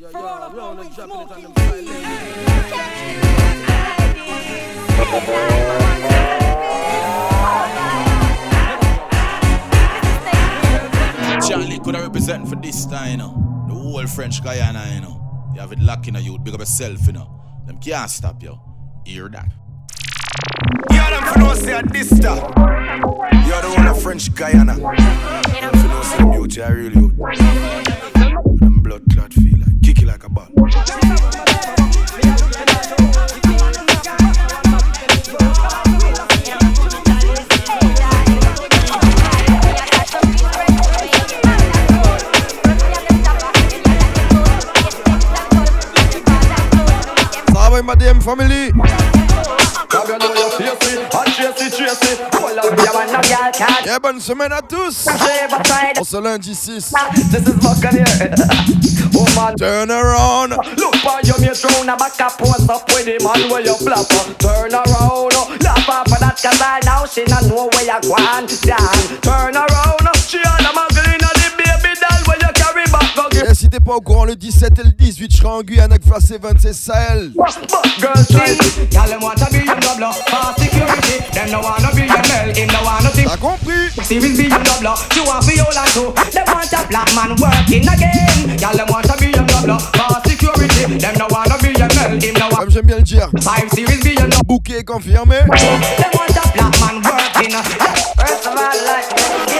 Yeah, yeah, we wanna drop it on them Charlie could have represent for this time, you know. The whole French Guiana, you know. You have it locking you, big up yourself, you know. Them can't stop you. Hear that. Yeah, them for no say this stuff. You're the one of French Guiana. Them for no say beauty, I really would. Them blood clot feel like, kick it like a ball. Ça va, ma DM family? Yeah, bonne semaine à tous. On se lundi 6. Turn around. Look for your mate round a back up post up with the man where you flap up. Turn around, laugh off of that cause I now she not know where you gone. Turn around, she on the muggle si t'es pas au courant, le 17 et le 18, je serai en Guyane avec Flash Evans et Sahel. Girl, see, y'all them want to be your double for security. Them no wanna be your male, him no wanna think. T'as compris? Series be your double, you want be your land too. Them want a black man working again. Y'all them want to be your double for security. Them no wanna be your male, him no Comme j'aime bien le dire. Five series be your Bouquet confirmé. Them want a black man working. First of all, like,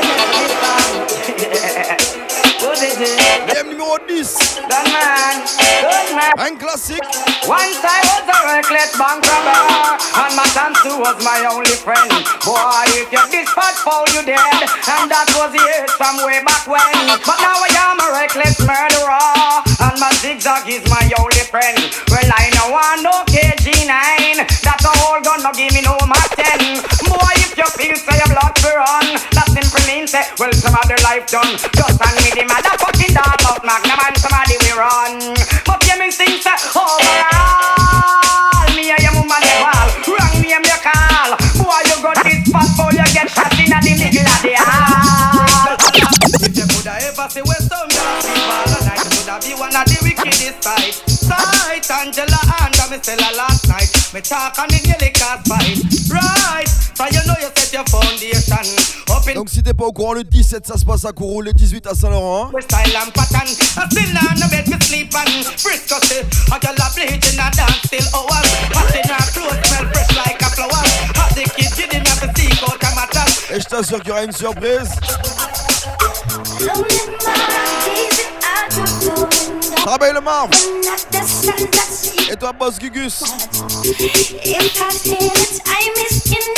What is it? DM numéro 10. The man, good man. Un classique. Once I was a reckless bank robber, and my Sansu was my only friend. Boy, if you this fat fool, you dead, and that was age from way back when. But now I am a reckless murderer, and my zigzag is my only friend. Well, I know I no KG9, that's a whole gun, no give me no Mac 10. Boy, if you feel say your blood to run, that simply means say, well, some other life done. Just hand me the motherfucking dog out Magnum and somebody we run. But you me sing say, overall, me and your woman they wall. Wrong name you call. Boy, you got this fat boy, you get shot in the middle of the hall. You coulda ever see where some dog fall a night, coulda be one of the wickedest sight. Sight, Angela and me still a last night. Me talk and it nearly cause fight. Right, Donc si t'es pas au courant, le 17 ça se passe à Kourou, le 18 à Saint-Laurent. with style and pattern. I still on the bed to sleep and Frisco still. I got a bleach in a dance still hours. Hot in her clothes smell fresh like a flower. Hot the kid didn't have to seek out a matter. Et je t'assure qu'il y aura une surprise. Travaille le marbre. Et toi, boss Gugus. If I say that I miss in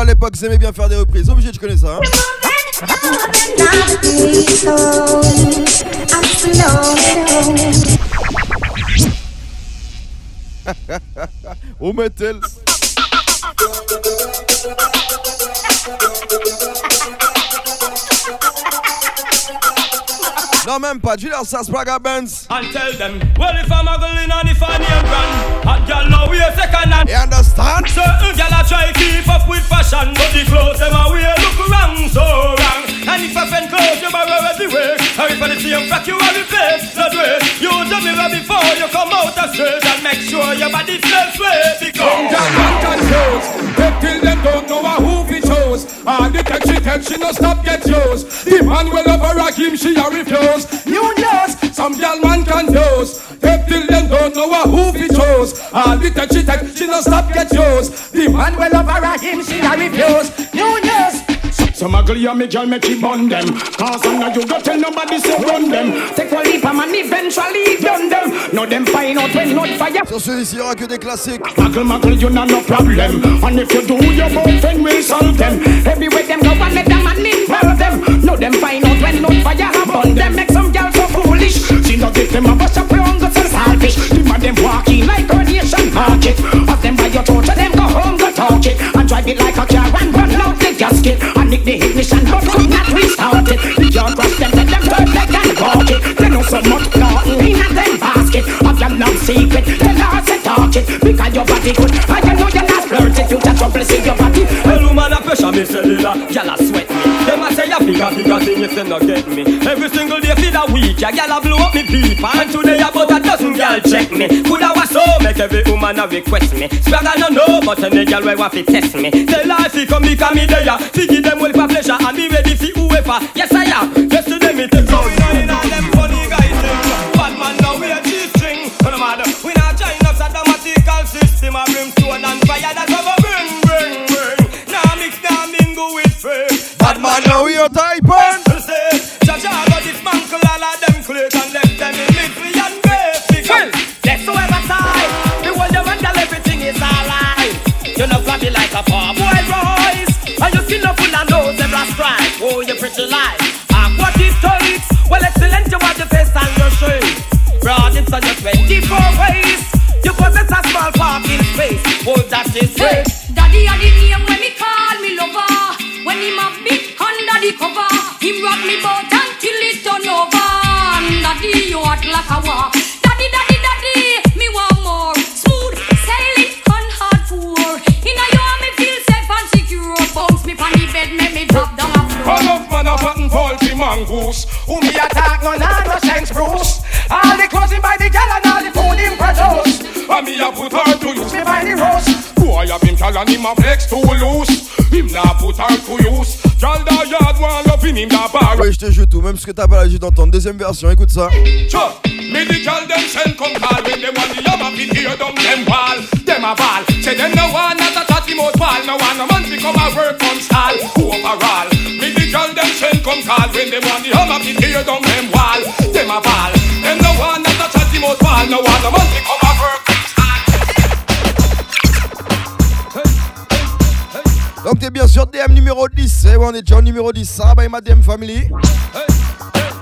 à l'époque, ils aimaient bien faire des reprises. Obligé, tu connais ça. Hein moving, not peaceful. I'm slow. Où met-elle Non, même pas. Dis leur ça, Spragga Benz. And tell them, well, if I'm a girl in a if I name brand, hot girl now we a second hand. You understand? Certain girl a try keep up with fashion, but the clothes them a wear look wrong, so wrong. And if a friend clothes you borrow everywhere, or if I see you frack you a replace, the dress. Use the mirror before you come out of straight and make sure your body smells sweet. Because Take till them don't know a who fi chose. All the tech she tech she no stop get used. The man will over a him she a refuse. New news, some gal man confuse. Take till them don't know a who fi chose. All the tech she tech she no stop get used. The man will over a him she a refuse. New news. So Some ugly and me girl make you bun them. Cause I know you go tell nobody say run them. Take one leap and eventually done them. No them find out when not fire. Sur celui-ci, il y aura que des classiques. Muggle, muggle, you know no problem. And if you do, your boyfriend will solve them. Everywhere them go and let them and involve them. No them find out when not fire upon them. Make some girls so foolish. She not give them a bus up wrong, go some selfish. Them and them walking like coronation market. Of them by your torture, them go home, go talk it. And drive it like a car and out the gasket. And nick the ignition, but could not restart it. The yard rush them, let them perfect and walk it. They know so much nothing in a them basket. Of your love secret, the Lord say talk it. Because your body good, and you know you're not flirting. You just trouble see your body. Well, woman a pressure me cellular, gyal a sweat me. Them a say a bigger, bigger thing if them not get me. Every single day for the week, a gyal a blow up me beef. And today about a dozen gyal check me. Coulda was so make every woman a request me. Swagger no know, but any gyal wey want fi test me. Tell her fi come because me there. Fi give them well for pleasure and me ready fi whoever. Yes I am. Yesterday me take some. in all them funny guys. Bad now we a G-string. No matter, we not join up system. A brimstone and fire that's man Now we are type on. Jaja got dismantle all of them click and left them in misery and grave. Well, That's whoever side. The world you wonder everything is alright. You know flabby like a poor boy Royce. And you still no full of nose and blast strike. Oh, you pretty life. Ah, what it. Well, excellent, you want your face and your shape. Broad it's on your 24 ways. You possess a small parking space. Oh, that is Hey, great. daddy are the cover, him rock me boat until it turn over. And daddy you hot like a war. Daddy, daddy, daddy, me want more. Smooth sailing on hard floor. Inna you and me feel safe and secure. Bounce me pon the bed, make me drop down a floor. Enough man a button faulty mongoose. Who me attack no nah, no sense Bruce. All the clothing by the gal and all the food him produce. And me a put her to use. Me by the roast. Boy a been calling him a flex too loose. Him nah put her to use. Je te joue tout, même ce que t'as pas l'habitude d'entendre. Deuxième version, écoute ça. Donc t'es bien sûr DM numéro 10. Et on est déjà au numéro 10. Ça va, ma DM family. I'll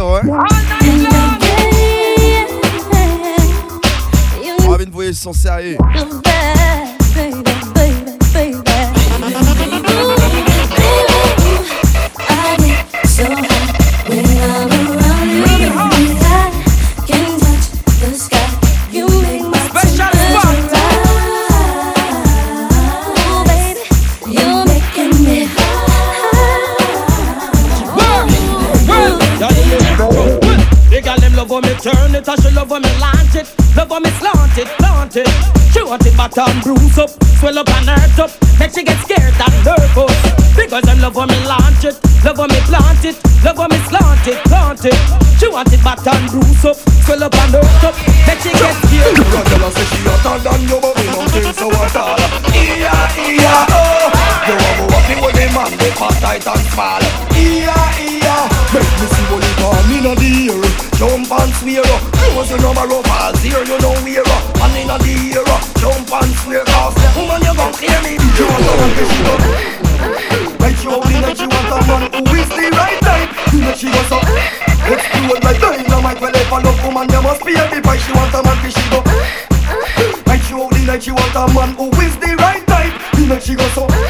ouais, tout moins ancien des hein. Marvin Voyer sont sérieux. Love when me turn it, and she love when me launch it. Love when me slant it, plant it. She want it back and bruise up, swell up and hurt up. Make she get scared and nervous. Because them love when me launch it, love when me plant it, love when me slant it, plant it. She want it back and bruise up, swell up and hurt up. Make she get scared. You got tell us that she hotter than you, but we don't think so at all. Iya, iya, oh. You a wappy with the man, they fat, tight and small. And swear up. Close your number up, all here you know wear up. And in the ear up. Jump and swear the woman you gon' clear me. You want a man to she go. Right you in that she want a man who is the right type. You know she was so. Explode like dynamite. Well, if a love woman, you must pay the price. She want a man to she go. Right you in that she want a man who is the right type. You know she go so.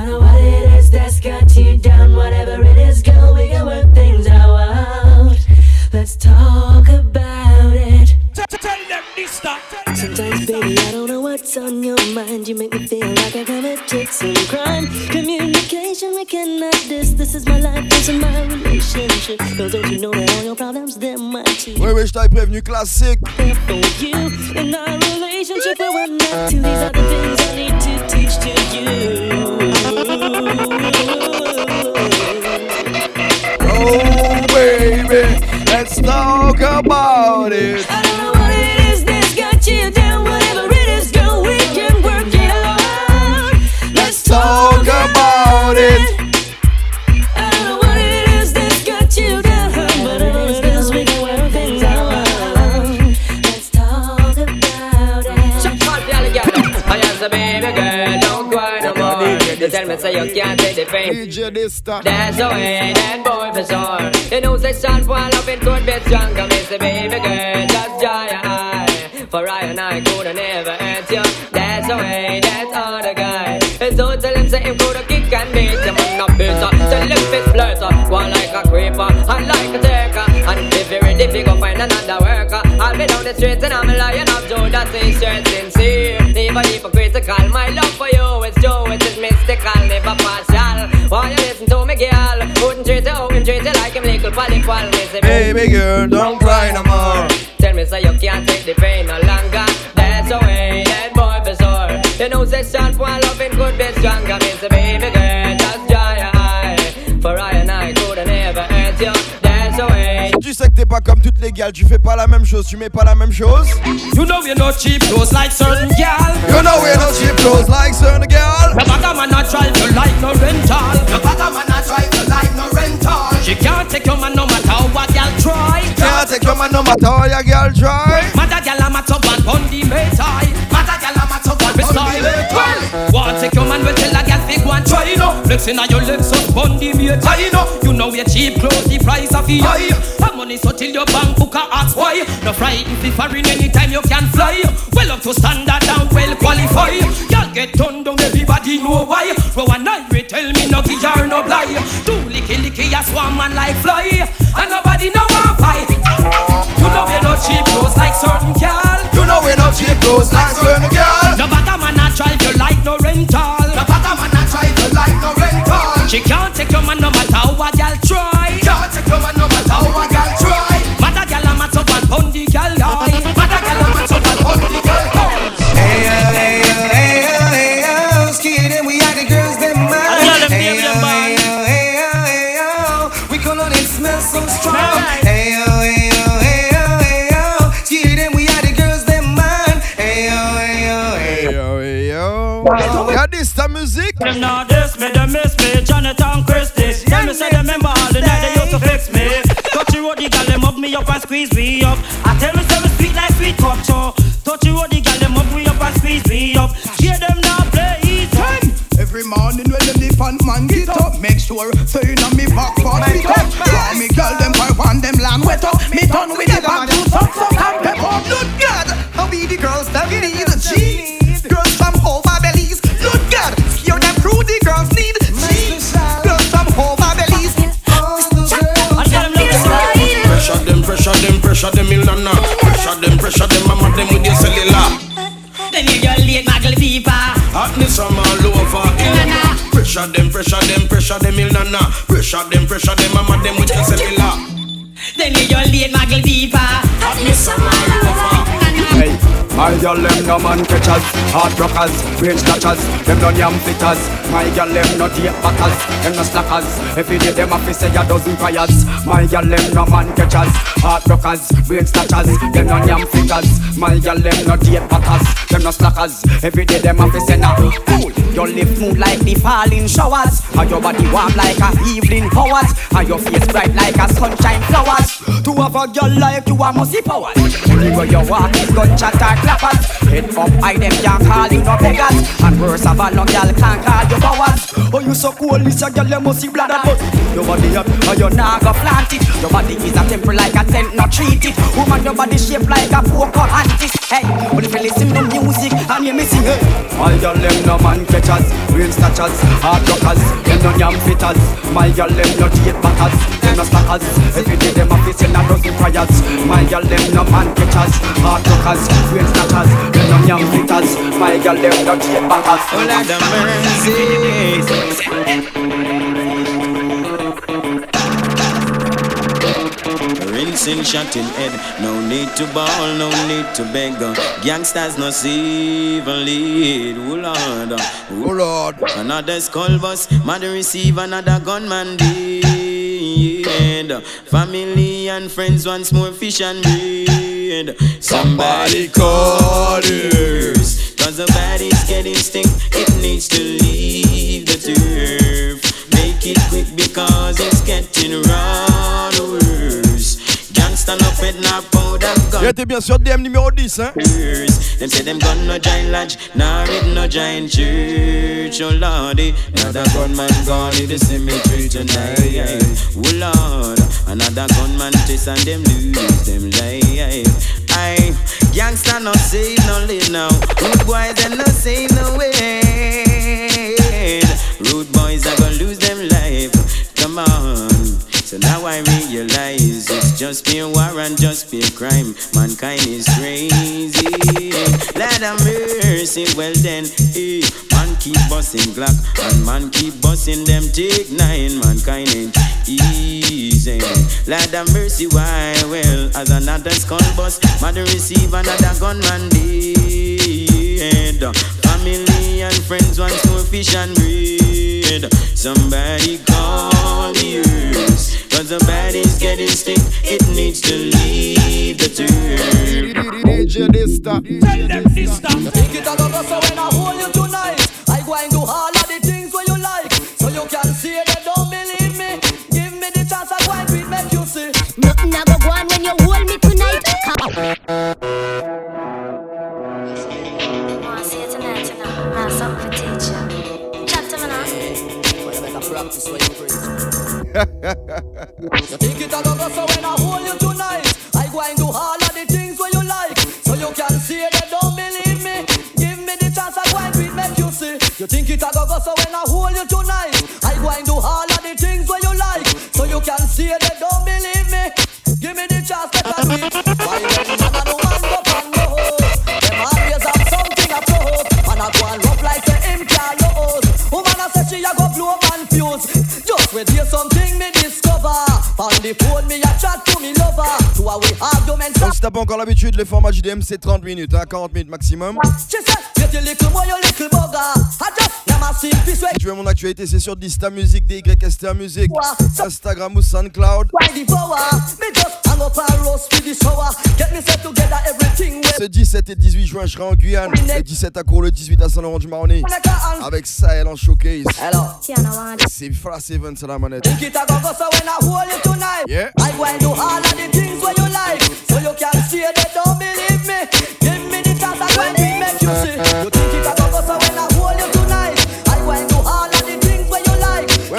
Don't know what it is that's got you down. Whatever it is, girl, we can work things out. Let's talk about it. Sometimes, baby, I don't know what's on your mind. You make me feel like I committed some crime. Communication, we cannot this. This is my life, this is my relationship. Girl, don't you know that all your problems, they're mine too. Oui, oui, je t'avais prévenu, classique. For you in our relationship. We're not to these other things I need to teach to you. Oh, baby, let's talk about it. Me say you can't take the pain. DJ. That's the way that boy for sure. You know say son for loving could be stronger. Me say baby girl, just dry your eye. For I and I could never hurt you. That's the way that other guy. And so tell him say him could kick and beat you, man not better. Tell him fit flirt, one like a creeper and like a taker. And if you're ready, fi go find another worker. I'll be down the street and I'm a lion of Judah, say straight sincere. Never hypocritical, my love for you is true, it is mystical, never partial. Why you listen to me, girl? Wouldn't treat you, wouldn't treat you like him little say, Baby girl, don't cry no more. Tell me say you can't take the pain no longer. That's the way that boy sure. You know section for loving could be stronger. Me say baby girl, just dry your eye. For I and I could never hurt you. That's the way. Tu sais que t'es pas comme toutes les gales, tu fais pas la même chose, tu mets pas la même chose. You know we're not cheap clothes like certain gal. You know we're not cheap clothes like certain girl. Your no matter your girl try. Matter gal a matter one on the mate high. Matter gal a one Me on the well. Want take your man well tell a gal big one try no. Flexing on your legs up on the high no. You know we cheap clothes the price of the high. Have money so till your bank book ask why. No if you foreign anytime you can fly. Well up to standard and well qualified. Y'all get turned down everybody know why. Row and I tell me no give her no lie. Do licky licky a swarm man like fly. And nobody know one clothes like certain gal. You know we're not cheap clothes like certain girl. No matter man not try to like no rental. The bottom man not try to like no rental. She can't take your man no matter how a gal try. Them not diss me, them miss me. Jonathan Christie. Them me say them remember all the night they used to fix me. Touchy you the them up me up and squeeze me up. I tell me seven speak like sweet talk Touch Touchy the girl, them up me up and squeeze me up. Hear them now play time. Every morning when them the pan man get up, make sure so you know me back for it up. Call me girl, them boy want them lamb wet up. Me done with the back, do some some and them up. Good God, how we the girls that we need a cheese. Pressure them, il nana. Pressure them, pressure them, mama them with your cellular. Then you your leg muggle fever. Hotness from all over. Eh. Pressure them, pressure them, pressure them, il nana. Pressure them, pressure them, mama them with your cellular. Then you your leg muggle fever. Hotness from all. My girl them no man catchers, hard rockers, range snatchers, them no yam fitters. My girl them no date backers, them no slackers. Every day them a to say a dozen prayers. My girl them no man catchers, hard rockers, range snatchers, them no yam fitters. My girl them no date backers, them no slackers. Every day them a to say na cool. Your lip move like the falling showers, and your body warm like a evening hours, and your face bright like a sunshine flowers. To have a girl like you, I must see powers. Anywhere you walk, is gunshot or clappers. Head up high, them can't call you no beggars. And worse of all, no girl can't call you powers. Oh, you so cool, this a girl, you must see blood but Your body up, or you nah go plant it. Your body is a temple like a tent, not treat it. Woman, your body shaped like a poker antis. Hey, but if you listen to music and you missing it. My girl, them no man catchers, rain snatchers, hard rockers, them no yam fitters. My girl, them no date backers, them no slackers. Every day them a facing a dozen prayers. My girl, them no man catchers, hard rockers, rain snatchers, them no yam fitters. My girl, them no date backers. Oh, Lord have Rinsing, shutting head, no need to ball, no need to beg. Gangsters no even lead. Oh Lord, oh Lord. Another skull bus, mother receive another gunman dead. Family and friends once more fish and bread. Somebody call us, cause the body's getting stink. It needs to leave the turf. Make it quick because it's getting worse. Gangsta no pet no powder gun. Et t'es bien sûr DM numéro 10, hein? Them say them gun no giant lodge, nor it no giant church. Oh lordy, another gunman gone in the cemetery tonight. Oh lord, another gunman chase and them lose them life. Aye, gangsta no save no live now. Rude boys them no save no way. Rude boys are gonna lose them life. Come on. So now I realize it's just pure war and just pure crime. Mankind is crazy. Lord have mercy. Well then, eh, man keep busting Glock and man keep busting them take nine. Mankind ain't easy. Lord have mercy. Why? Well, as another skull bust, mother receive another gunman dead. Family and friends want to fish and bread. Somebody. Cause the body's getting stick, it needs to leave the turf. Tell them sister. Take it all over so when I hold you tonight, I go and do all of the things where you like, so you can see they don't believe me. Give me the chance, I go and do make you see. Nothing I go on when you hold me tonight. Something for teacher. Chat to me now. practice what you preach. Think it all over so when I hold you tonight, I go and do all of the things where you like, so you can see they don't believe me. Give me the chance, I go and it, make you see. You think it all over so when I hold you tonight, I go and do all of the things where you like, so you can see they don't believe me. Give me the chance, let I it. Why man man go no hoe? Them always have something and I go and like. Woman say she a go blow man fuse. Just wait hear something me discover. On the phone me a chat to me lover. To a we arguments. Donc si t'as pas encore l'habitude, les formats JDM c'est 30 minutes, hein, 40 minutes maximum. She said, get your little boy, your little bugger. I just never seen this way. Tu veux mon actualité, c'est sur Dysta Music, DYSTA Music, Instagram ou SoundCloud. Why the power? Me just hang up and roast with the shower. Get me set together everything Ce 17 et 18 juin, je serai en Guyane. Le 17 à Cour, le 18 à Saint-Laurent-du-Maroni. Avec Sahel en showcase. C'est Flash Event à la manette. Think it a go go so when I hold you tonight. Yeah. I go and do all of the things where you like, so you can see they don't believe me. Give me the chance, I go and do it, make you see. You think it a go go so when I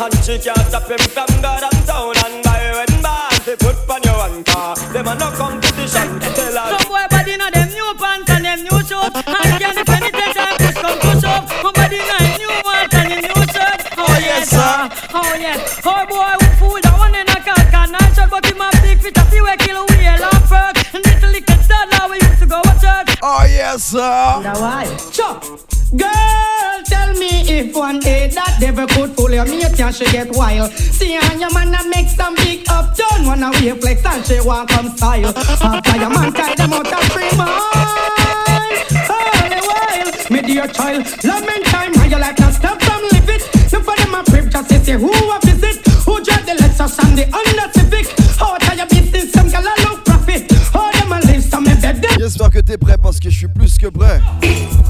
and she can't stop him from God and town and buy when band. They put on your one car. Them a no competition. Tell her. Some boy body know them new pants and them new shorts And can't defend it anytime push come to shove Somebody know him new pants and him new shirt Oh yes oh, sir, oh yes Oh boy who fool that one in a car can I shot But him a big fit a few a kill wheel and perk And little little star now we used to go to church Oh yes sir. Now why? Chop. Girl, tell me if one day that devil could fool your mate and she get wild. See and your man a make some big uptown, wanna wave flex and she want come style. After your man tie them out of free mind. Holy while, me dear child, lament time, how you like to stop from live it. No for them a priv, just say who a visit, who drive the Lexus and the Honda Civic. Out of your business, some gal a look profit. How them a live some of them J'espère que t'es prêt parce que je suis plus que prêt.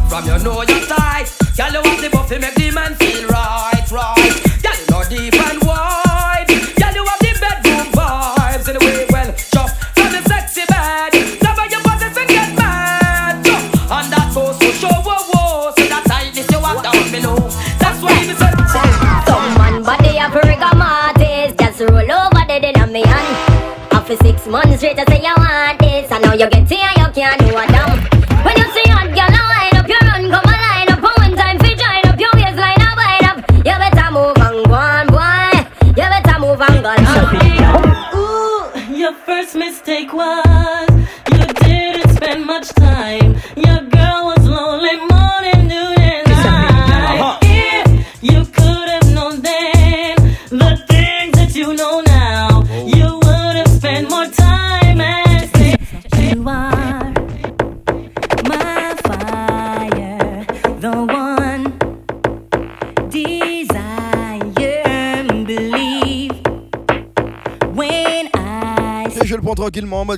From you know your tight, girl you want the buffy make the man feel right, right. Girl you know deep and wide, girl you have the bedroom vibes in the way well. Jump from the sexy bed, never your body and get mad. Jump and that goes to show whoa whoa, so that tightness you walk down below. That's why me say. Some man body a rigor Just roll over dead in me hand After six months straight I say you want better move and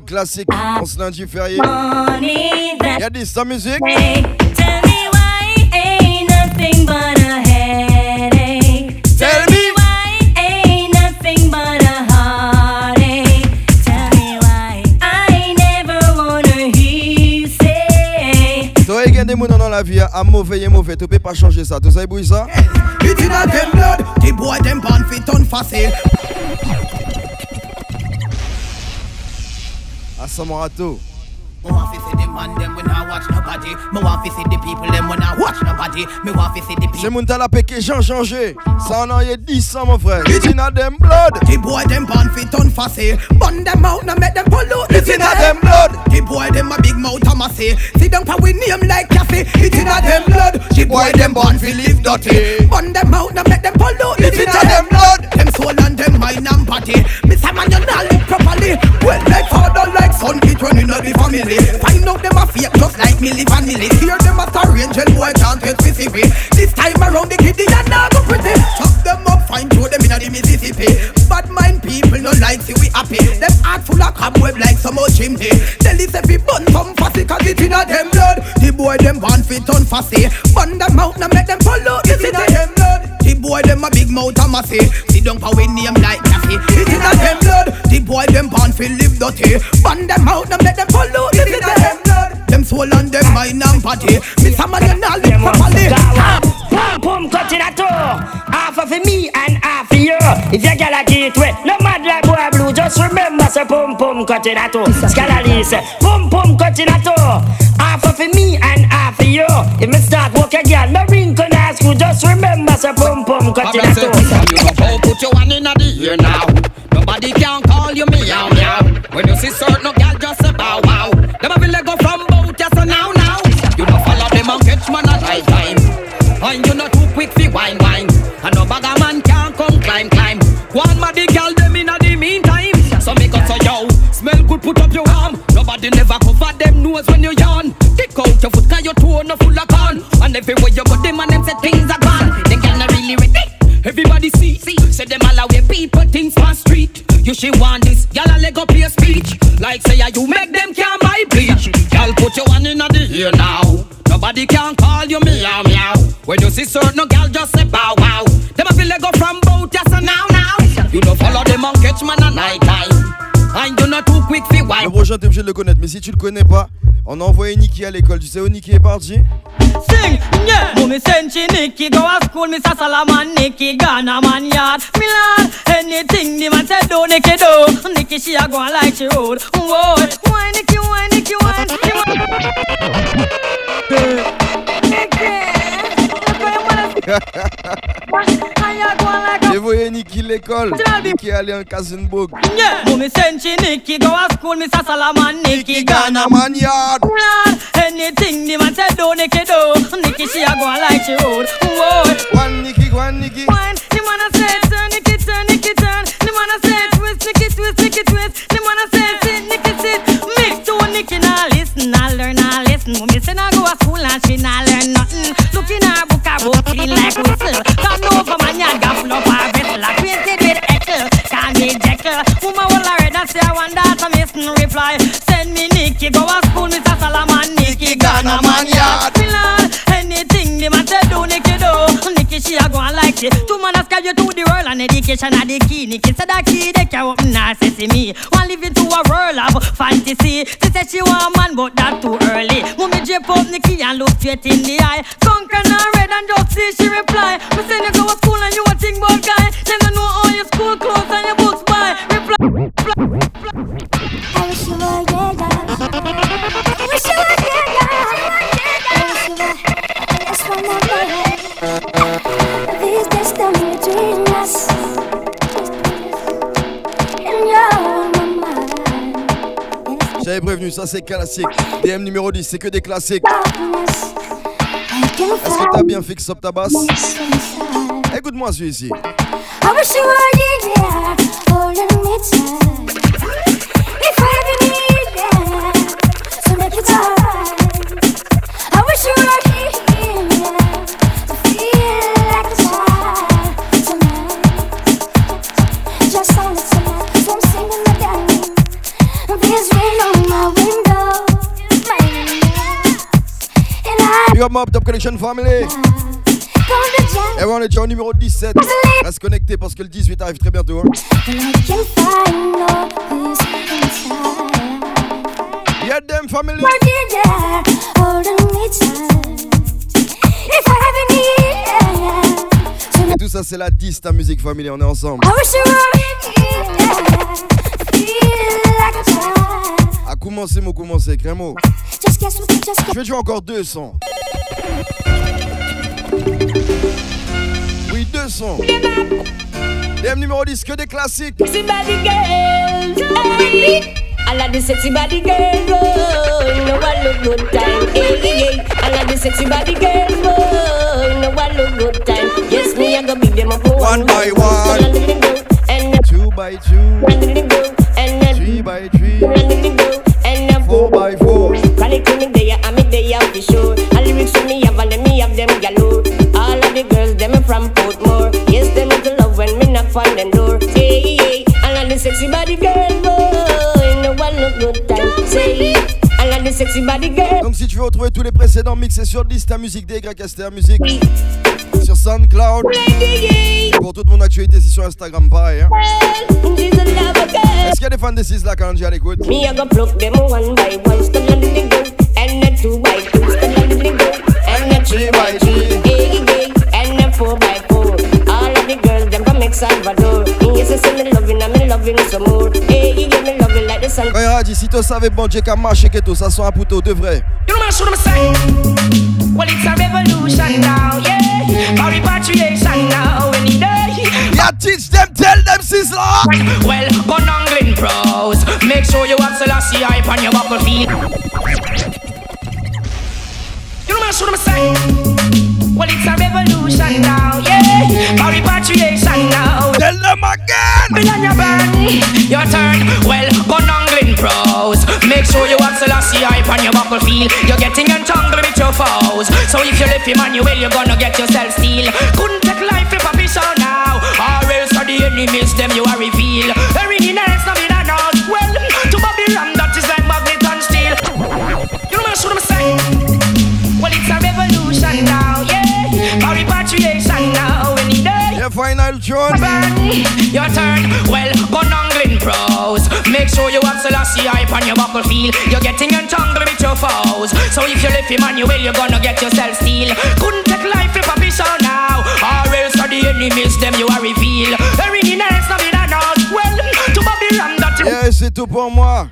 classique en ce lundi férié. Y'a des musique? Tell me why ain't nothing but a headache. Vie, à mauvais et mauvais, tu peux pas changer ça. Tu sais, ça? On. Samorato. Me want to see the man them when I watch nobody. Me want to see the people them when I watch nobody. Me want to see the J'ai mon talent péqué, Jean changé. Ça en a eu 10 ans, mon frère. It's in a them blood. The boy them born fit on facile. Burn them out, now make them pollute. It's in a them blood. The boy them a big mouth a massy. See them for we name like Cassie. It's in a them blood. The boy them born fi live dirty. Burn them out, now make them pollute. It's in a them blood. Them soul and them mind and body. Miss a man you not live properly. Well like like son, it running out the family. Find out them a fake just like Milli Vanilli. Hear them a star angel boy get specific. This time around the kitty and now go pretty. Chop them up, fine throw them in the Mississippi. Bad mind people no like see we happy. Them heart full of cobweb like some old chimney. Tell if we burn some fussy cause it in a them blood. The boy them born fit on fussy. Burn them out now make them them a big mouth a massy. Sit down for we name like Cassie. It's in a them blood. The boy them born fi live dirty. Burn them out now make them follow. It's in a them blood. Them soul and them mind and body. Miss a man you not live properly. Pum pum cut in a toe. Half of me and half of you. If you get a gateway, no mad like boy blue. Just remember say pum pum cut in a toe. Scalary say pum pum cut in a toe. Half of me and half of you. If me start walk again, me ring can ask you. Just remember say pum pum cut toe. You go put your one in the ear now. Nobody can call you meow meow. When you see certain girl just say bow wow. Them a go from boat just so now now. You don't follow them and catch man at right time. And you not too quick fi wine wine. And no bag man can come climb climb. One the girl them in the meantime. So make us so yo smell good put up your arm. Nobody never cover them nose when you phone no full of con. And everywhere you go, them and them say things are gone. They girl not really ready. Everybody see, see. Say them all away people things on street. You she want this, y'all a leg up your speech. Like say you make them can buy bleach. Y'all put your one in the ear now. Nobody can call you meow meow. When you see certain no gal just say bow wow. Them a feel go from boat yes and now now. You don't follow them on catch man at night time. And you not too quick Le prochain, t'es obligé de le connaître, mais si tu le connais pas, on a envoyé Nicky à l'école. Tu sais où Nicky est parti? Sing, yeah. Nicky go to school, Salaman Nicky Ghana man yard. Me lad, anything the man said do Nicky do. Nicky she a go on like she road. Whoa, why why why J'ai envoyé Nicky l'école. Est allé en Kazenburg. Yeah, mommy send she Nicky go to school, Miss Salaman Nicky Ghana man yard. Anything the man said do Nicky do. Nicky she a go like she road. Man yard. Anything the say do, Nicky do. Nicky she a go like she. Two man a sky you to the world and education are the key. Nicky said that key they can open sesame. One live into a world of fantasy. She said she want man but that too early. Mummy drape up Nicky and look straight in the eye. Conquer red and just see she reply. Me say prévenu, ça c'est classique. DM numéro 10, c'est que des classiques. Est-ce que t'as bien fixé up ta basse? Écoute-moi celui-ci. Big up my Top Connection Family. Et on est déjà au numéro 17. Reste connecté parce que le 18 arrive très bientôt. hein. can find no peace inside. Yeah, them family. Were you there, holding me tight? If I ever need Et tout ça, c'est la 10, ta musique family. On est ensemble. I wish you were here, feel like a child. À commencer, mon commencer, Crémo. Just guess what, just Je vais jouer encore deux sons. Oui, deux sons. DM numéro 10, que des classiques. Sexy body girl, hey. I like the sexy body girl, oh, know I look good time, hey, hey. I like the sexy body girl, oh, know I look good time. Yes, me I go beat them up One by one. and Two by two. and Three by three. and Four by four. Chronic to me day, I'm day out for sure. On them door. Hey, hey, I like the sexy body girl, boy. You know I look good time. Say, I like the sexy body girl. Donc si tu veux retrouver tous les précédents mixés sur 10, ta musique DYSTR Musique sur SoundCloud. Pour toute mon actualité, c'est sur Instagram, pareil. hein. Est-ce qu'il y a des fans de 6 là quand j'ai à l'écoute Me, I go pluck them one by one, still a little go, and a two by two, still a little go, and a three by three, hey, hey, and a four by four. All of the girls, them from El Salvador. And yes, I say me loving, I'm loving some more. Hey, you get me loving like the sun. Quand il a dit si tu savais bon Dieu qu'à marcher que tout ça soit un poteau de vrai. You know what I'm saying? Well, it's a revolution now, yeah. A repatriation now, any day. Yeah, teach them, tell them, sizzler. Well, gun angling pros. Make sure you have Selassie hype on your buckle feet. You know what I'm saying? Well, it's a revolution now, yeah. A repatriation now. Tell them Be on your burn, your turn. Well, gun angling pros. Make sure you have Selassie hype on your buckle feel. You're getting entangled with your foes. So if you left him on you well, you're gonna get yourself steal. Couldn't take life if a fish out now. Or else for the enemies, them you are reveal. Your turn, well, gun angling pros. Make sure you have Selassie hype on your buckle feel. You're getting entangled with your foes. So if you left him on your will, you're gonna get yourself steal. Couldn't take life if a fish show now. Or else for the enemies, them you are reveal. Very nice, no be that knows. Well, to Babylon that you. Yeah, c'est tout pour moi.